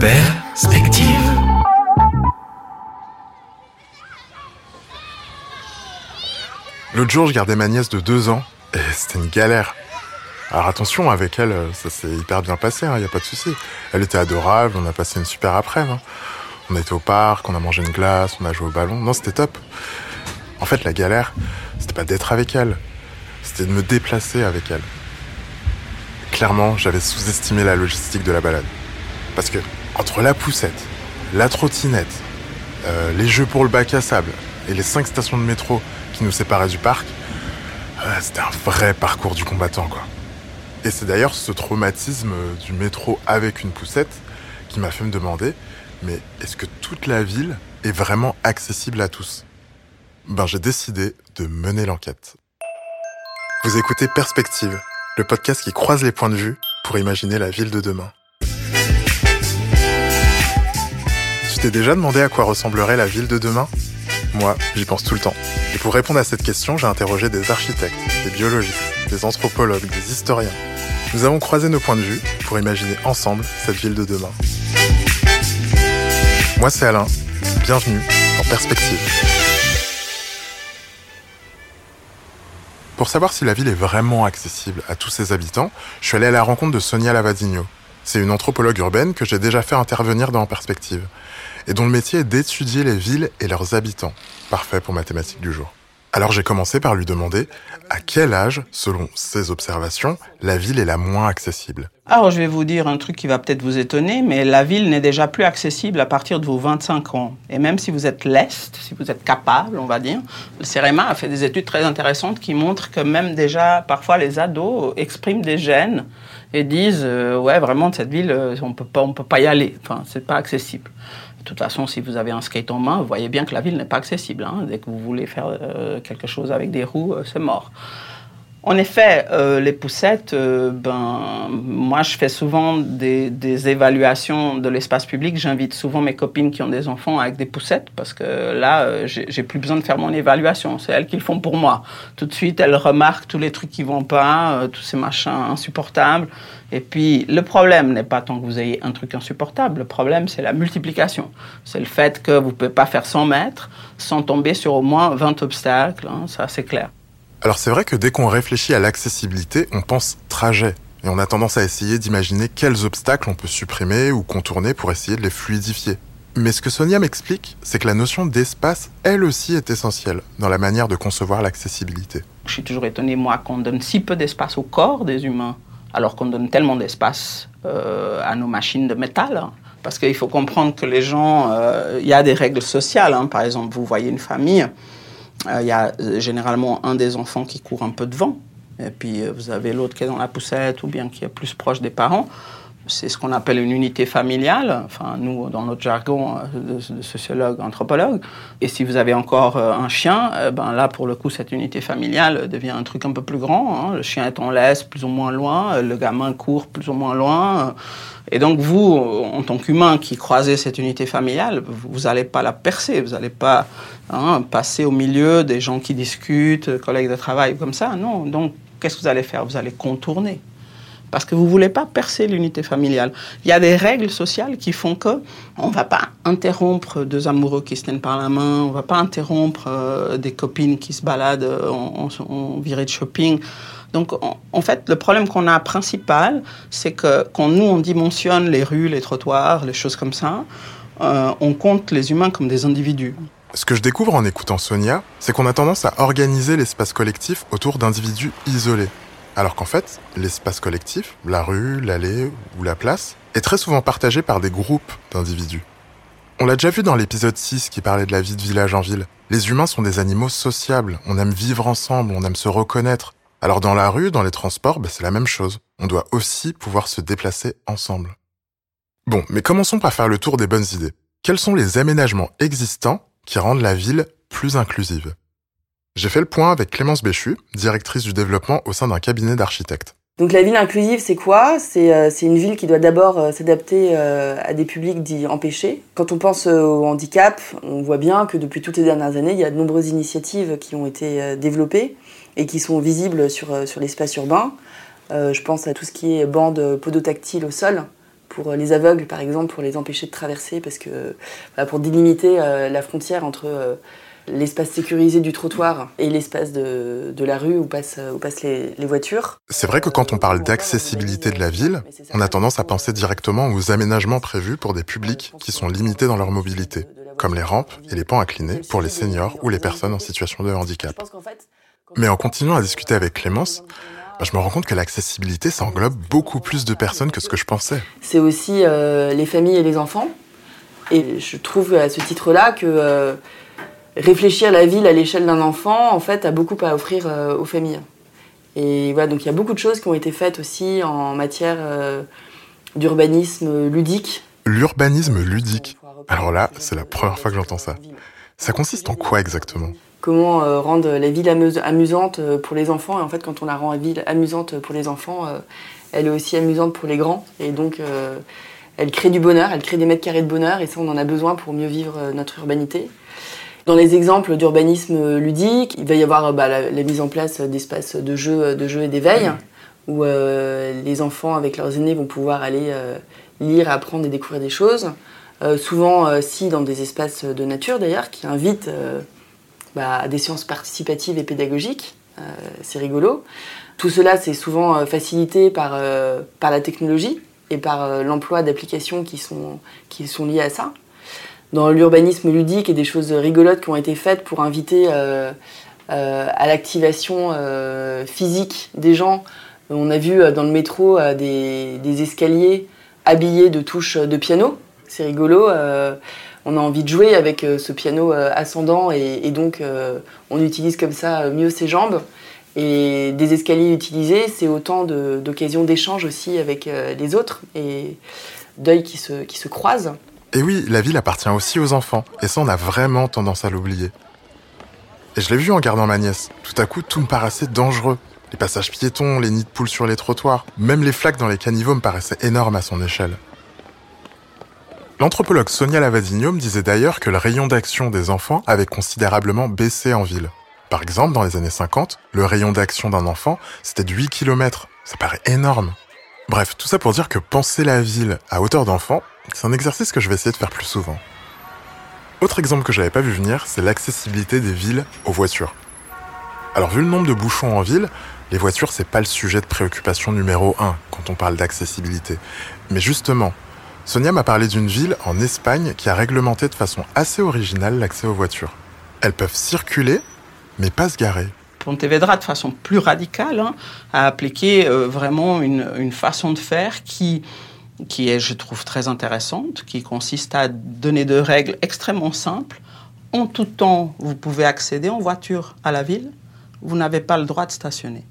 Perspective. L'autre jour, je gardais ma nièce de deux ans et c'était une galère. Alors attention, avec elle, ça s'est hyper bien passé, il hein, n'y a pas de souci. Elle était adorable, on a passé une super après-midi. Hein. On été au parc, on a mangé une glace, on a joué au ballon. Non, c'était top. En fait, la galère, c'était pas d'être avec elle, c'était de me déplacer avec elle. Clairement, j'avais sous-estimé la logistique de la balade. Parce que, entre la poussette, la trottinette, euh, les jeux pour le bac à sable et les cinq stations de métro qui nous séparaient du parc, euh, c'était un vrai parcours du combattant, quoi. Et c'est d'ailleurs ce traumatisme du métro avec une poussette qui m'a fait me demander, mais est-ce que toute la ville est vraiment accessible à tous? Ben j'ai décidé de mener l'enquête. Vous écoutez Perspective, le podcast qui croise les points de vue pour imaginer la ville de demain. T'es déjà demandé à quoi ressemblerait la ville de demain? Moi, j'y pense tout le temps. Et pour répondre à cette question, j'ai interrogé des architectes, des biologistes, des anthropologues, des historiens. Nous avons croisé nos points de vue pour imaginer ensemble cette ville de demain. Moi, c'est Alain. Bienvenue en Perspective. Pour savoir si la ville est vraiment accessible à tous ses habitants, je suis allé à la rencontre de Sonia Lavadigno. C'est une anthropologue urbaine que j'ai déjà fait intervenir dans Perspective, et dont le métier est d'étudier les villes et leurs habitants. Parfait pour ma thématique du jour. Alors j'ai commencé par lui demander à quel âge, selon ses observations, la ville est la moins accessible? Alors je vais vous dire un truc qui va peut-être vous étonner, mais la ville n'est déjà plus accessible à partir de vos 25 ans. Et même si vous êtes leste, si vous êtes capable, on va dire, le CEREMA a fait des études très intéressantes qui montrent que même déjà, parfois, les ados expriment des gènes et disent euh, ouais vraiment cette ville euh, on peut pas on peut pas y aller enfin c'est pas accessible de toute façon, si vous avez un skate en main, vous voyez bien que la ville n'est pas accessible. Hein. Dès que vous voulez faire euh, quelque chose avec des roues, c'est mort. En effet, euh, les poussettes, euh, ben, moi je fais souvent des, évaluations de l'espace public. J'invite souvent mes copines qui ont des enfants avec des poussettes parce que là, euh, j'ai plus besoin de faire mon évaluation. C'est elles qui le font pour moi. Tout de suite, elles remarquent tous les trucs qui vont pas, tous ces machins insupportables. Et puis, le problème n'est pas tant que vous ayez un truc insupportable. Le problème, c'est la multiplication. C'est le fait que vous pouvez pas faire 100 mètres sans tomber sur au moins 20 obstacles. Hein, ça, c'est clair. Alors c'est vrai que dès qu'on réfléchit à l'accessibilité, on pense trajet. Et on a tendance à essayer d'imaginer quels obstacles on peut supprimer ou contourner pour essayer de les fluidifier. Mais ce que Sonia m'explique, c'est que la notion d'espace, elle aussi, est essentielle dans la manière de concevoir l'accessibilité. Je suis toujours étonné, moi, qu'on donne si peu d'espace au corps des humains, alors qu'on donne tellement d'espace euh, à nos machines de métal. Hein. Parce qu'il faut comprendre que les gens, euh, il y a des règles sociales. Hein. Par exemple, vous voyez une famille, il euh, y a euh, généralement un des enfants qui court un peu devant, et puis euh, vous avez l'autre qui est dans la poussette ou bien qui est plus proche des parents. C'est ce qu'on appelle une unité familiale, enfin nous dans notre jargon de, sociologue, anthropologue. Et si vous avez encore un chien, ben là pour le coup cette unité familiale devient un truc un peu plus grand. Hein. Le chien est en laisse plus ou moins loin, le gamin court plus ou moins loin. Et donc vous, en tant qu'humain qui croisez cette unité familiale, vous n'allez pas la percer, vous n'allez pas hein, passer au milieu des gens qui discutent, collègues de travail comme ça. Non. Donc qu'est-ce que vous allez faire? Vous allez contourner. Parce que vous ne voulez pas percer l'unité familiale. Il y a des règles sociales qui font que on va pas interrompre deux amoureux qui se tiennent par la main, on ne va pas interrompre euh, des copines qui se baladent en, en virée de shopping. Donc, en, fait, le problème qu'on a principal, c'est que quand nous, on dimensionne les rues, les trottoirs, les choses comme ça, euh, on compte les humains comme des individus. Ce que je découvre en écoutant Sonia, c'est qu'on a tendance à organiser l'espace collectif autour d'individus isolés. Alors qu'en fait, l'espace collectif, la rue, l'allée ou la place, est très souvent partagé par des groupes d'individus. On l'a déjà vu dans l'épisode 6 qui parlait de la vie de village en ville. Les humains sont des animaux sociables, on aime vivre ensemble, on aime se reconnaître, alors dans la rue, dans les transports, bah, c'est la même chose. On doit aussi pouvoir se déplacer ensemble. Bon, mais commençons par faire le tour des bonnes idées. Quels sont les aménagements existants qui rendent la ville plus inclusive? J'ai fait le point avec Clémence Béchu, directrice du développement au sein d'un cabinet d'architectes. Donc la ville inclusive, c'est quoi? Euh, C'est une ville qui doit d'abord euh, s'adapter euh, à des publics dits empêchés. Quand on pense au handicap, on voit bien que depuis toutes les dernières années, il y a de nombreuses initiatives qui ont été développées et qui sont visibles sur, l'espace urbain. je pense à tout ce qui est bande podotactile au sol, pour les aveugles, par exemple, pour les empêcher de traverser, parce que pour délimiter la frontière entre l'espace sécurisé du trottoir et l'espace de, la rue où passent, où passent les, voitures. C'est vrai que quand on parle d'accessibilité de la ville, on a tendance à penser directement aux aménagements prévus pour des publics qui sont limités dans leur mobilité, comme les rampes et les pans inclinés pour les seniors ou les personnes en situation de handicap. Mais en continuant à discuter avec Clémence, bah, je me rends compte que l'accessibilité, ça englobe beaucoup plus de personnes que ce que je pensais. C'est aussi euh, les familles et les enfants. Et je trouve à ce titre-là que euh, réfléchir la ville à l'échelle d'un enfant, en fait, a beaucoup à offrir euh, aux familles. Et voilà, donc il y a beaucoup de choses qui ont été faites aussi en matière euh, d'urbanisme ludique. L'urbanisme ludique Alors là, c'est la première fois que j'entends ça. Ça consiste en quoi exactement? Comment euh, rendre la ville amusante pour les enfants Et en fait, quand on la rend la ville amusante pour les enfants, elle est aussi amusante pour les grands. Et donc, elle crée du bonheur, elle crée des mètres carrés de bonheur. Et ça, on en a besoin pour mieux vivre notre urbanité. Dans les exemples d'urbanisme ludique, il va y avoir bah, la, mise en place d'espaces de jeux de jeu et d'éveil, où euh, les enfants avec leurs aînés vont pouvoir aller euh, lire, apprendre et découvrir des choses. Euh, souvent, si dans des espaces de nature d'ailleurs, qui invitent bah, à des séances participatives et pédagogiques. c'est rigolo. Tout cela, c'est souvent facilité par, par la technologie et par l'emploi d'applications qui sont, qui sont liées à ça dans l'urbanisme ludique et des choses rigolotes qui ont été faites pour inviter euh, euh, à l'activation euh, physique des gens. On a vu dans le métro des, escaliers habillés de touches de piano. C'est rigolo. on a envie de jouer avec ce piano ascendant et, donc on utilise comme ça mieux ses jambes. Et des escaliers utilisés, c'est autant d'occasions d'échange aussi avec les autres et d'œils qui se, qui se croisent. Et oui, la ville appartient aussi aux enfants, et ça on a vraiment tendance à l'oublier. Et je l'ai vu en gardant ma nièce. Tout à coup, tout me paraissait dangereux. Les passages piétons, les nids de poules sur les trottoirs, même les flaques dans les caniveaux me paraissaient énormes à son échelle. L'anthropologue Sonia Lavadigno disait d'ailleurs que le rayon d'action des enfants avait considérablement baissé en ville. Par exemple, dans les années 50, le rayon d'action d'un enfant, c'était de 8 km. Ça paraît énorme. Bref, tout ça pour dire que penser la ville à hauteur d'enfant, c'est un exercice que je vais essayer de faire plus souvent. Autre exemple que j'avais pas vu venir, c'est l'accessibilité des villes aux voitures. Alors vu le nombre de bouchons en ville, les voitures c'est pas le sujet de préoccupation numéro 1 quand on parle d'accessibilité. Mais justement, Sonia m'a parlé d'une ville en Espagne qui a réglementé de façon assez originale l'accès aux voitures. Elles peuvent circuler, mais pas se garer. Pontevedra, de façon plus radicale, hein, a appliqué euh, vraiment une, façon de faire qui qui est, je trouve, très intéressante, qui consiste à donner deux règles extrêmement simples. En tout temps, vous pouvez accéder en voiture à la ville, vous n'avez pas le droit de stationner.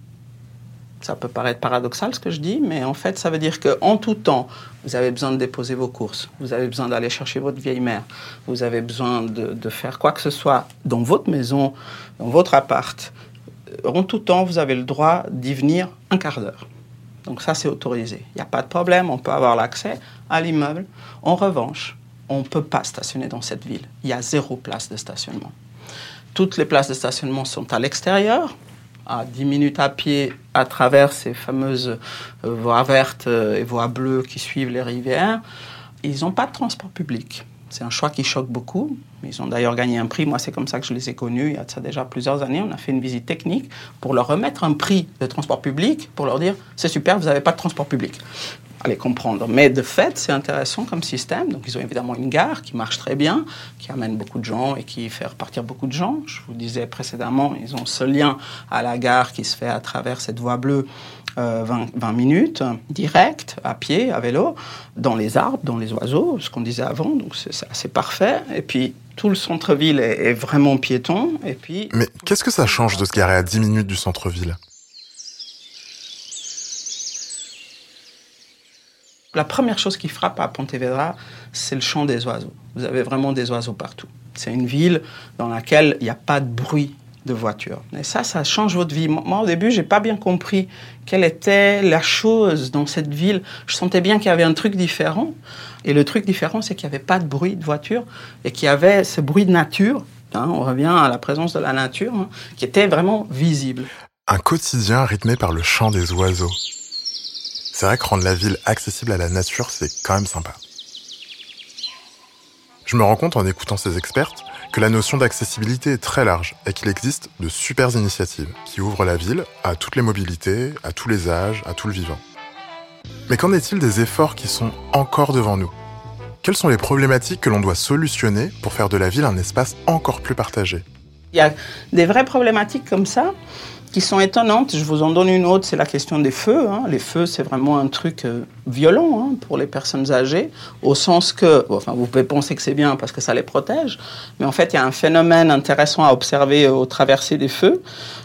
Ça peut paraître paradoxal ce que je dis, mais en fait, ça veut dire qu'en tout temps, vous avez besoin de déposer vos courses, vous avez besoin d'aller chercher votre vieille mère, vous avez besoin de, de faire quoi que ce soit dans votre maison, dans votre appart. En tout temps, vous avez le droit d'y venir un quart d'heure. Donc ça, c'est autorisé. Il n'y a pas de problème, on peut avoir l'accès à l'immeuble. En revanche, on ne peut pas stationner dans cette ville. Il y a zéro place de stationnement. Toutes les places de stationnement sont à l'extérieur, à 10 minutes à pied à travers ces fameuses euh, voies vertes euh, et voies bleues qui suivent les rivières. Ils n'ont pas de transport public. C'est un choix qui choque beaucoup. Ils ont d'ailleurs gagné un prix. Moi, c'est comme ça que je les ai connus. Il y a ça déjà plusieurs années. On a fait une visite technique pour leur remettre un prix de transport public, pour leur dire c'est super, vous n'avez pas de transport public. Allez comprendre. Mais de fait, c'est intéressant comme système. Donc, ils ont évidemment une gare qui marche très bien, qui amène beaucoup de gens et qui fait repartir beaucoup de gens. Je vous disais précédemment, ils ont ce lien à la gare qui se fait à travers cette voie bleue 20, euh, minutes, direct, à pied, à vélo, dans les arbres, dans les oiseaux, ce qu'on disait avant, donc c'est assez parfait. Et puis tout le centre-ville est, vraiment piéton. Et puis... Mais qu'est-ce que ça change de se garer à 10 minutes du centre-ville? La première chose qui frappe à Pontevedra, c'est le chant des oiseaux. Vous avez vraiment des oiseaux partout. C'est une ville dans laquelle il n'y a pas de bruit de voiture. Et ça, ça change votre vie. Moi, au début, j'ai pas bien compris quelle était la chose dans cette ville. Je sentais bien qu'il y avait un truc différent. Et le truc différent, c'est qu'il n'y avait pas de bruit de voiture et qu'il y avait ce bruit de nature. Hein, on revient à la présence de la nature, hein, qui était vraiment visible. Un quotidien rythmé par le chant des oiseaux. C'est vrai que rendre la ville accessible à la nature, c'est quand même sympa. Je me rends compte en écoutant ces expertes que la notion d'accessibilité est très large et qu'il existe de super initiatives qui ouvrent la ville à toutes les mobilités, à tous les âges, à tout le vivant. Mais qu'en est-il des efforts qui sont encore devant nous? Quelles sont les problématiques que l'on doit solutionner pour faire de la ville un espace encore plus partagé? Il y a des vraies problématiques comme ça qui sont étonnantes. Je vous en donne une autre, c'est la question des feux. Hein. Les feux, c'est vraiment un truc euh, violent hein, pour les personnes âgées, au sens que, enfin, vous pouvez penser que c'est bien parce que ça les protège, mais en fait, il y a un phénomène intéressant à observer au traversées des feux.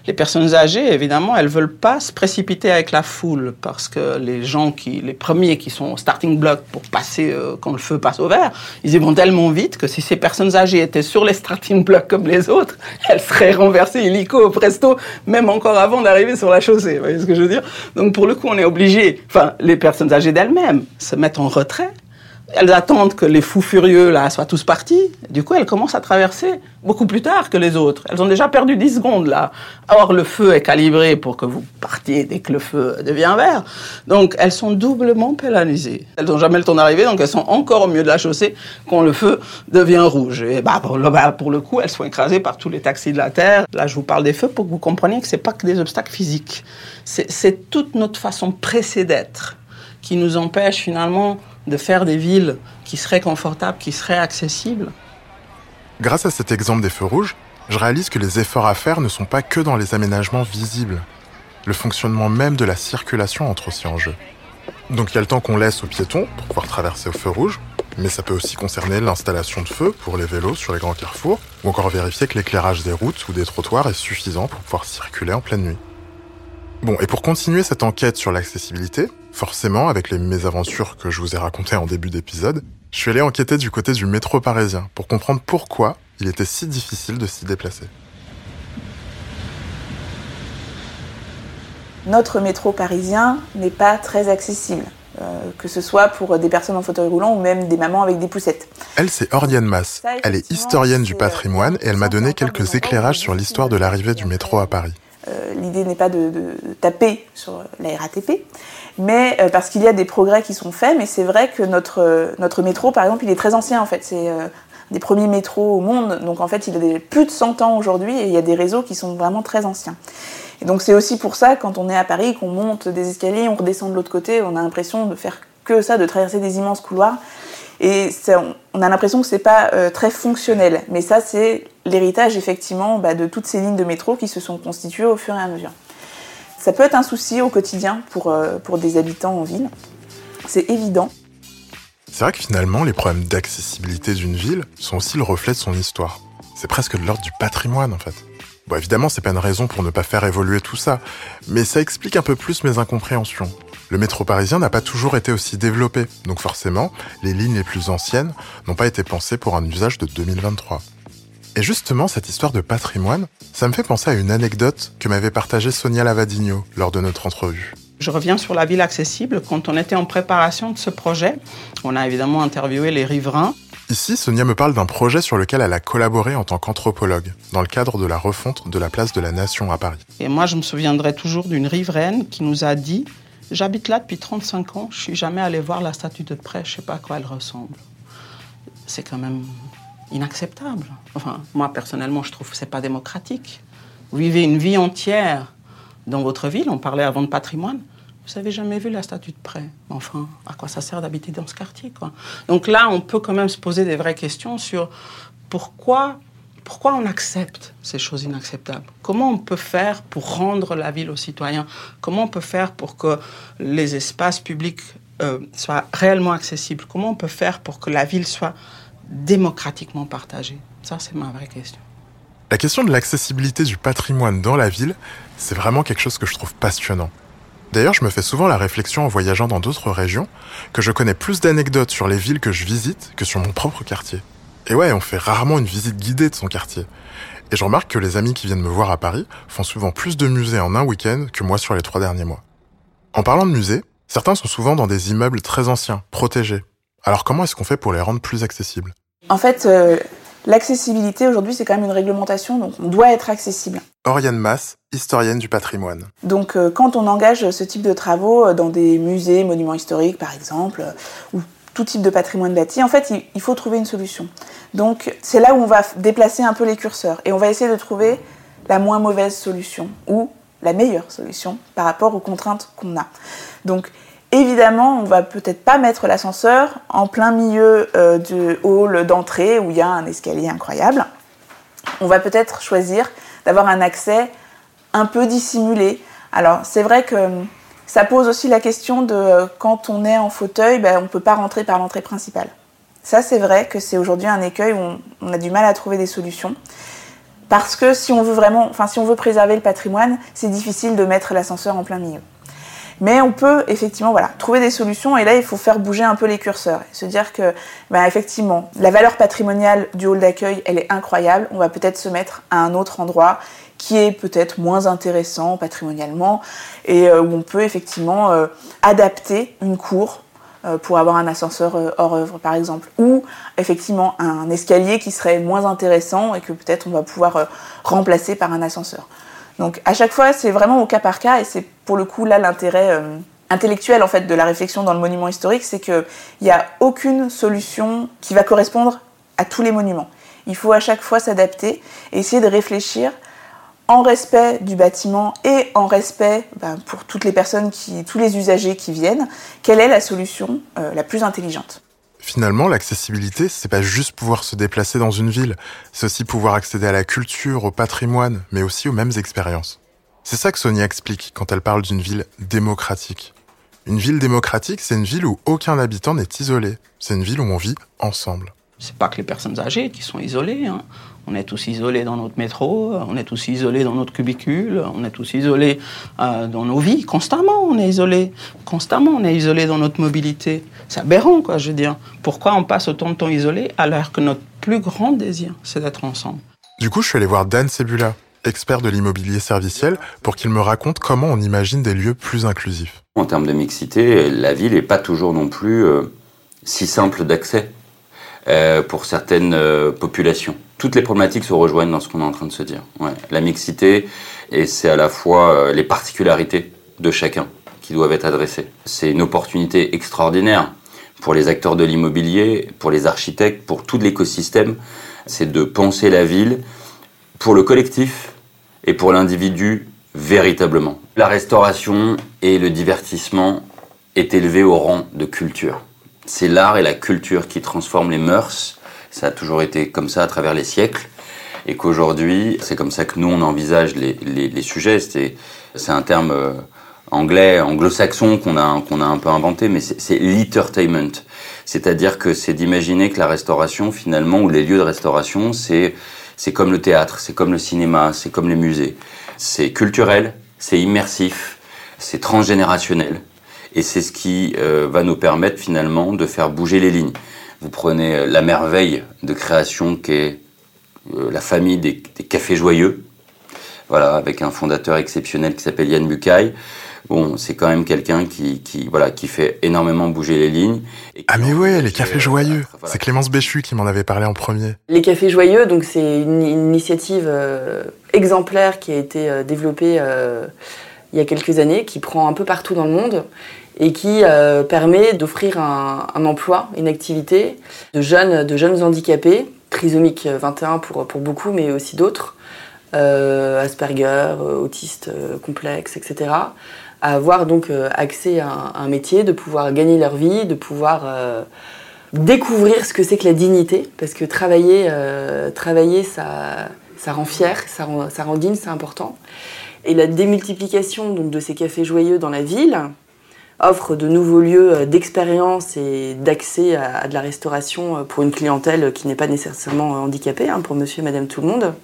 Les personnes âgées, évidemment, elles veulent pas se précipiter avec la foule parce que les gens qui, les premiers qui sont au starting block pour passer euh, quand le feu passe au vert, ils y vont tellement vite que si ces personnes âgées étaient sur les starting blocks comme les autres, elles seraient renversées illico presto, même encore avant d'arriver sur la chaussée. Vous voyez ce que je veux dire? Donc pour le coup, on est obligé, enfin, les personnes âgées d'elles-mêmes se mettent en retrait. Elles attendent que les fous furieux là soient tous partis. Du coup, elles commencent à traverser beaucoup plus tard que les autres. Elles ont déjà perdu 10 secondes là. Or, le feu est calibré pour que vous partiez dès que le feu devient vert. Donc, elles sont doublement pénalisées. Elles n'ont jamais le temps d'arriver, donc elles sont encore au milieu de la chaussée quand le feu devient rouge. Et bah, pour, le, bah, pour le coup, elles sont écrasées par tous les taxis de la Terre. Là, je vous parle des feux pour que vous compreniez que c'est pas que des obstacles physiques. C'est toute notre façon pressée d'être qui nous empêche finalement de faire des villes qui seraient confortables, qui seraient accessibles. Grâce à cet exemple des feux rouges, je réalise que les efforts à faire ne sont pas que dans les aménagements visibles. Le fonctionnement même de la circulation entre aussi en jeu. Donc il y a le temps qu'on laisse aux piétons pour pouvoir traverser au feu rouge, mais ça peut aussi concerner l'installation de feux pour les vélos sur les grands carrefours, ou encore vérifier que l'éclairage des routes ou des trottoirs est suffisant pour pouvoir circuler en pleine nuit. Bon, et pour continuer cette enquête sur l'accessibilité, forcément, avec les mésaventures que je vous ai racontées en début d'épisode, je suis allé enquêter du côté du métro parisien pour comprendre pourquoi il était si difficile de s'y déplacer. Notre métro parisien n'est pas très accessible. Euh, que ce soit pour des personnes en fauteuil roulant ou même des mamans avec des poussettes. Elle, c'est Oriane Mass. Elle est historienne du patrimoine et elle m'a donné quelques éclairages sur l'histoire de l'arrivée du métro à Paris. Euh, l'idée n'est pas de, taper sur la RATP, mais euh, parce qu'il y a des progrès qui sont faits, mais c'est vrai que notre, notre métro, par exemple, il est très ancien en fait. C'est euh, des premiers métros au monde, donc en fait, il a plus de 100 ans aujourd'hui et il y a des réseaux qui sont vraiment très anciens. Et donc c'est aussi pour ça, quand on est à Paris, qu'on monte des escaliers, on redescend de l'autre côté, on a l'impression de faire que ça, de traverser des immenses couloirs. Et on a l'impression que c'est pas euh, très fonctionnel. Mais ça, c'est l'héritage effectivement bah, de toutes ces lignes de métro qui se sont constituées au fur et à mesure. Ça peut être un souci au quotidien pour, euh, pour des habitants en ville. C'est évident. C'est vrai que finalement, les problèmes d'accessibilité d'une ville sont aussi le reflet de son histoire. C'est presque l'ordre du patrimoine en fait. Bon, évidemment, c'est pas une raison pour ne pas faire évoluer tout ça, mais ça explique un peu plus mes incompréhensions. Le métro parisien n'a pas toujours été aussi développé, donc forcément, les lignes les plus anciennes n'ont pas été pensées pour un usage de 2023. Et justement, cette histoire de patrimoine, ça me fait penser à une anecdote que m'avait partagée Sonia Lavadino lors de notre entrevue. Je reviens sur la ville accessible. Quand on était en préparation de ce projet, on a évidemment interviewé les riverains. Ici, Sonia me parle d'un projet sur lequel elle a collaboré en tant qu'anthropologue, dans le cadre de la refonte de la place de la Nation à Paris. Et moi, je me souviendrai toujours d'une riveraine qui nous a dit J'habite là depuis 35 ans, je suis jamais allé voir la statue de près, je sais pas à quoi elle ressemble. C'est quand même inacceptable. Enfin, moi personnellement, je trouve que c'est pas démocratique. Vous vivez une vie entière dans votre ville, on parlait avant de patrimoine. Vous n'avez jamais vu la statue de près. Enfin, à quoi ça sert d'habiter dans ce quartier Donc là, on peut quand même se poser des vraies questions sur pourquoi pourquoi on accepte ces choses inacceptables? Comment on peut faire pour rendre la ville aux citoyens? Comment on peut faire pour que les espaces publics euh, soient réellement accessibles? Comment on peut faire pour que la ville soit démocratiquement partagée Ça, c'est ma vraie question. La question de l'accessibilité du patrimoine dans la ville, c'est vraiment quelque chose que je trouve passionnant. D'ailleurs, je me fais souvent la réflexion en voyageant dans d'autres régions que je connais plus d'anecdotes sur les villes que je visite que sur mon propre quartier. Et ouais, on fait rarement une visite guidée de son quartier. Et je remarque que les amis qui viennent me voir à Paris font souvent plus de musées en un week-end que moi sur les trois derniers mois. En parlant de musées, certains sont souvent dans des immeubles très anciens, protégés. Alors comment est-ce qu'on fait pour les rendre plus accessibles? En fait, euh, L'accessibilité aujourd'hui, c'est quand même une réglementation, donc on doit être accessible. Oriane Mass, historienne du patrimoine. Donc euh, quand on engage ce type de travaux dans des musées, monuments historiques par exemple, ou tout type de patrimoine bâti, en fait, il faut trouver une solution. Donc c'est là où on va déplacer un peu les curseurs et on va essayer de trouver la moins mauvaise solution ou la meilleure solution par rapport aux contraintes qu'on a. Donc Évidemment, on va peut-être pas mettre l'ascenseur en plein milieu euh, du hall d'entrée où il y a un escalier incroyable. On va peut-être choisir d'avoir un accès un peu dissimulé. Alors, c'est vrai que ça pose aussi la question de euh, quand on est en fauteuil, ben, on ne peut pas rentrer par l'entrée principale. Ça, c'est vrai que c'est aujourd'hui un écueil où on, a du mal à trouver des solutions. Parce que si on veut vraiment, si on veut préserver le patrimoine, c'est difficile de mettre l'ascenseur en plein milieu. Mais on peut effectivement trouver des solutions. Et là il faut faire bouger un peu les curseurs et se dire que bah, effectivement la valeur patrimoniale du hall d'accueil elle est incroyable, on va peut-être se mettre à un autre endroit qui est peut-être moins intéressant patrimonialement et euh, où on peut effectivement euh, adapter une cour euh, pour avoir un ascenseur hors œuvre par exemple, ou effectivement un escalier qui serait moins intéressant et que peut-être on va pouvoir remplacer par un ascenseur. Donc à chaque fois, c'est vraiment au cas par cas, et c'est pour le coup là l'intérêt euh, intellectuel en fait de la réflexion dans le monument historique, c'est qu'il n'y a aucune solution qui va correspondre à tous les monuments. Il faut à chaque fois s'adapter et essayer de réfléchir en respect du bâtiment et en respect ben, pour toutes les personnes qui, tous les usagers qui viennent, quelle est la solution euh, la plus intelligente. Finalement, l'accessibilité, c'est pas juste pouvoir se déplacer dans une ville, c'est aussi pouvoir accéder à la culture, au patrimoine, mais aussi aux mêmes expériences. C'est ça que Sonia explique quand elle parle d'une ville démocratique. Une ville démocratique, c'est une ville où aucun habitant n'est isolé. C'est une ville où on vit ensemble. C'est pas que les personnes âgées qui sont isolées. Hein. On est tous isolés dans notre métro, on est tous isolés dans notre cubicule, on est tous isolés euh, dans nos vies. Constamment, on est isolés. Constamment, on est isolés dans notre mobilité. C'est aberrant, quoi, je veux dire. Pourquoi on passe autant de temps isolé alors que notre plus grand désir, c'est d'être ensemble? Du coup, je suis allé voir Dan Sebula, expert de l'immobilier serviciel, pour qu'il me raconte comment on imagine des lieux plus inclusifs. En termes de mixité, la ville n'est pas toujours non plus euh, si simple d'accès. Euh, pour certaines euh, populations. Toutes les problématiques se rejoignent dans ce qu'on est en train de se dire. La mixité, et c'est à la fois euh, les particularités de chacun qui doivent être adressées. C'est une opportunité extraordinaire pour les acteurs de l'immobilier, pour les architectes, pour tout l'écosystème. C'est de penser la ville pour le collectif et pour l'individu véritablement. La restauration et le divertissement est élevé au rang de culture c'est l'art et la culture qui transforment les mœurs. Ça a toujours été comme ça à travers les siècles. Et qu'aujourd'hui, c'est comme ça que nous, on envisage les, les, sujets. C'est, un terme euh, anglais, anglo-saxon qu'on a, qu'on a un peu inventé, mais c'est, l'entertainment. C'est-à-dire que c'est d'imaginer que la restauration, finalement, ou les lieux de restauration, c'est comme le théâtre, c'est comme le cinéma, c'est comme les musées. C'est culturel, c'est immersif, c'est transgénérationnel. Et c'est ce qui euh, va nous permettre finalement de faire bouger les lignes. Vous prenez euh, la merveille de création qu'est euh, la famille des, Cafés Joyeux, voilà, avec un fondateur exceptionnel qui s'appelle Yann Bucaille. Bon, c'est quand même quelqu'un qui, qui, voilà, qui fait énormément bouger les lignes. ah mais ouais, les Cafés Joyeux. C'est Clémence Béchu qui m'en avait parlé en premier. Les Cafés Joyeux, donc c'est une, initiative exemplaire qui a été développée il y a quelques années, qui prend un peu partout dans le monde et qui euh, permet d'offrir un, emploi, une activité de jeunes, de jeunes handicapés, trisomiques 21 pour, pour beaucoup, mais aussi d'autres, euh, Asperger, autistes euh, complexes, etc., à avoir donc accès à un, métier, de pouvoir gagner leur vie, de pouvoir découvrir ce que c'est que la dignité, parce que travailler, travailler ça, ça rend fier, ça rend, ça rend digne, c'est important. Et la démultiplication donc, de ces cafés joyeux dans la ville, offre de nouveaux lieux euh, d'expérience et d'accès à, de la restauration euh, pour une clientèle qui n'est pas nécessairement handicapée, hein, pour monsieur et madame tout le monde,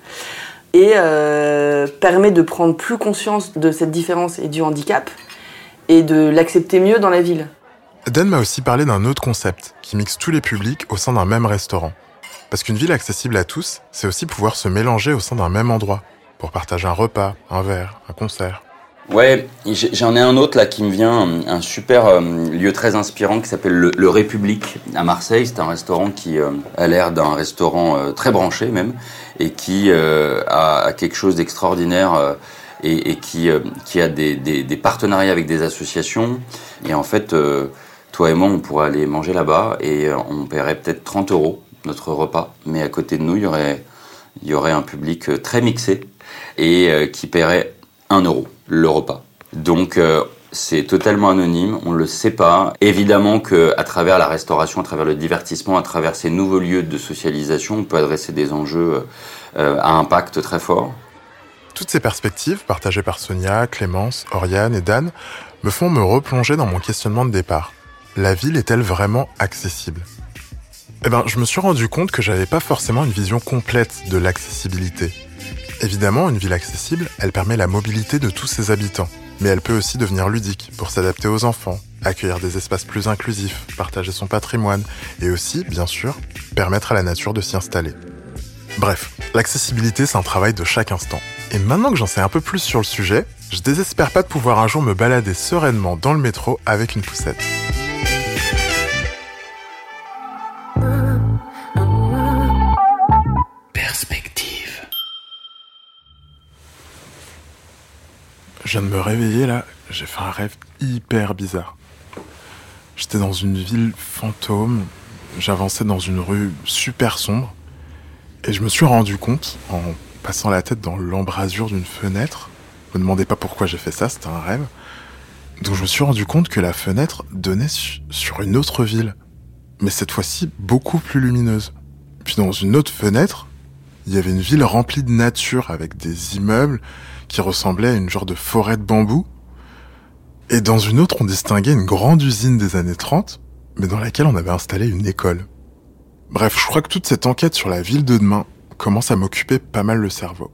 et euh, permet de prendre plus conscience de cette différence et du handicap et de l'accepter mieux dans la ville. Dan m'a aussi parlé d'un autre concept qui mixe tous les publics au sein d'un même restaurant. Parce qu'une ville accessible à tous, c'est aussi pouvoir se mélanger au sein d'un même endroit, pour partager un repas, un verre, un concert. Ouais, j'en ai un autre là qui me vient, un super euh, lieu très inspirant qui s'appelle le, République à Marseille. C'est un restaurant qui euh, a l'air d'un restaurant euh, très branché même et qui a, quelque chose d'extraordinaire et, qui, a des, des, partenariats avec des associations. Et en fait, toi et moi, on pourrait aller manger là-bas et on paierait peut-être 30 euros notre repas. Mais à côté de nous, il y aurait, il y aurait un public très mixé et qui paierait 1 euro le repas. Donc euh, c'est totalement anonyme, on ne le sait pas. Évidemment qu'à travers la restauration, à travers le divertissement, à travers ces nouveaux lieux de socialisation, on peut adresser des enjeux euh, à impact très fort. Toutes ces perspectives, partagées par Sonia, Clémence, Oriane et Dan, me font me replonger dans mon questionnement de départ. La ville est-elle vraiment accessible? Eh ben, je me suis rendu compte que j'avais pas forcément une vision complète de l'accessibilité. Évidemment, une ville accessible, elle permet la mobilité de tous ses habitants, mais elle peut aussi devenir ludique pour s'adapter aux enfants, accueillir des espaces plus inclusifs, partager son patrimoine et aussi, bien sûr, permettre à la nature de s'y installer. Bref, l'accessibilité, c'est un travail de chaque instant. Et maintenant que j'en sais un peu plus sur le sujet, je désespère pas de pouvoir un jour me balader sereinement dans le métro avec une poussette. Je viens de me réveiller là, j'ai fait un rêve hyper bizarre. J'étais dans une ville fantôme, j'avançais dans une rue super sombre, et je me suis rendu compte, en passant la tête dans l'embrasure d'une fenêtre, me demandez pas pourquoi j'ai fait ça, c'était un rêve, donc je me suis rendu compte que la fenêtre donnait sur une autre ville, mais cette fois-ci beaucoup plus lumineuse. Puis dans une autre fenêtre, il y avait une ville remplie de nature avec des immeubles, qui ressemblait à une genre de forêt de bambou. Et dans une autre, on distinguait une grande usine des années 30, mais dans laquelle on avait installé une école. Bref, je crois que toute cette enquête sur la ville de demain commence à m'occuper pas mal le cerveau.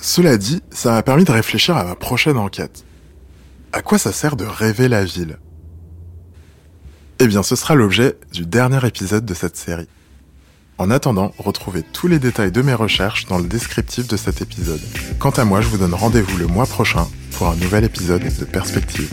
Cela dit, ça m'a permis de réfléchir à ma prochaine enquête. À quoi ça sert de rêver la ville? Eh bien, ce sera l'objet du dernier épisode de cette série. En attendant, retrouvez tous les détails de mes recherches dans le descriptif de cet épisode. Quant à moi, je vous donne rendez-vous le mois prochain pour un nouvel épisode de Perspective.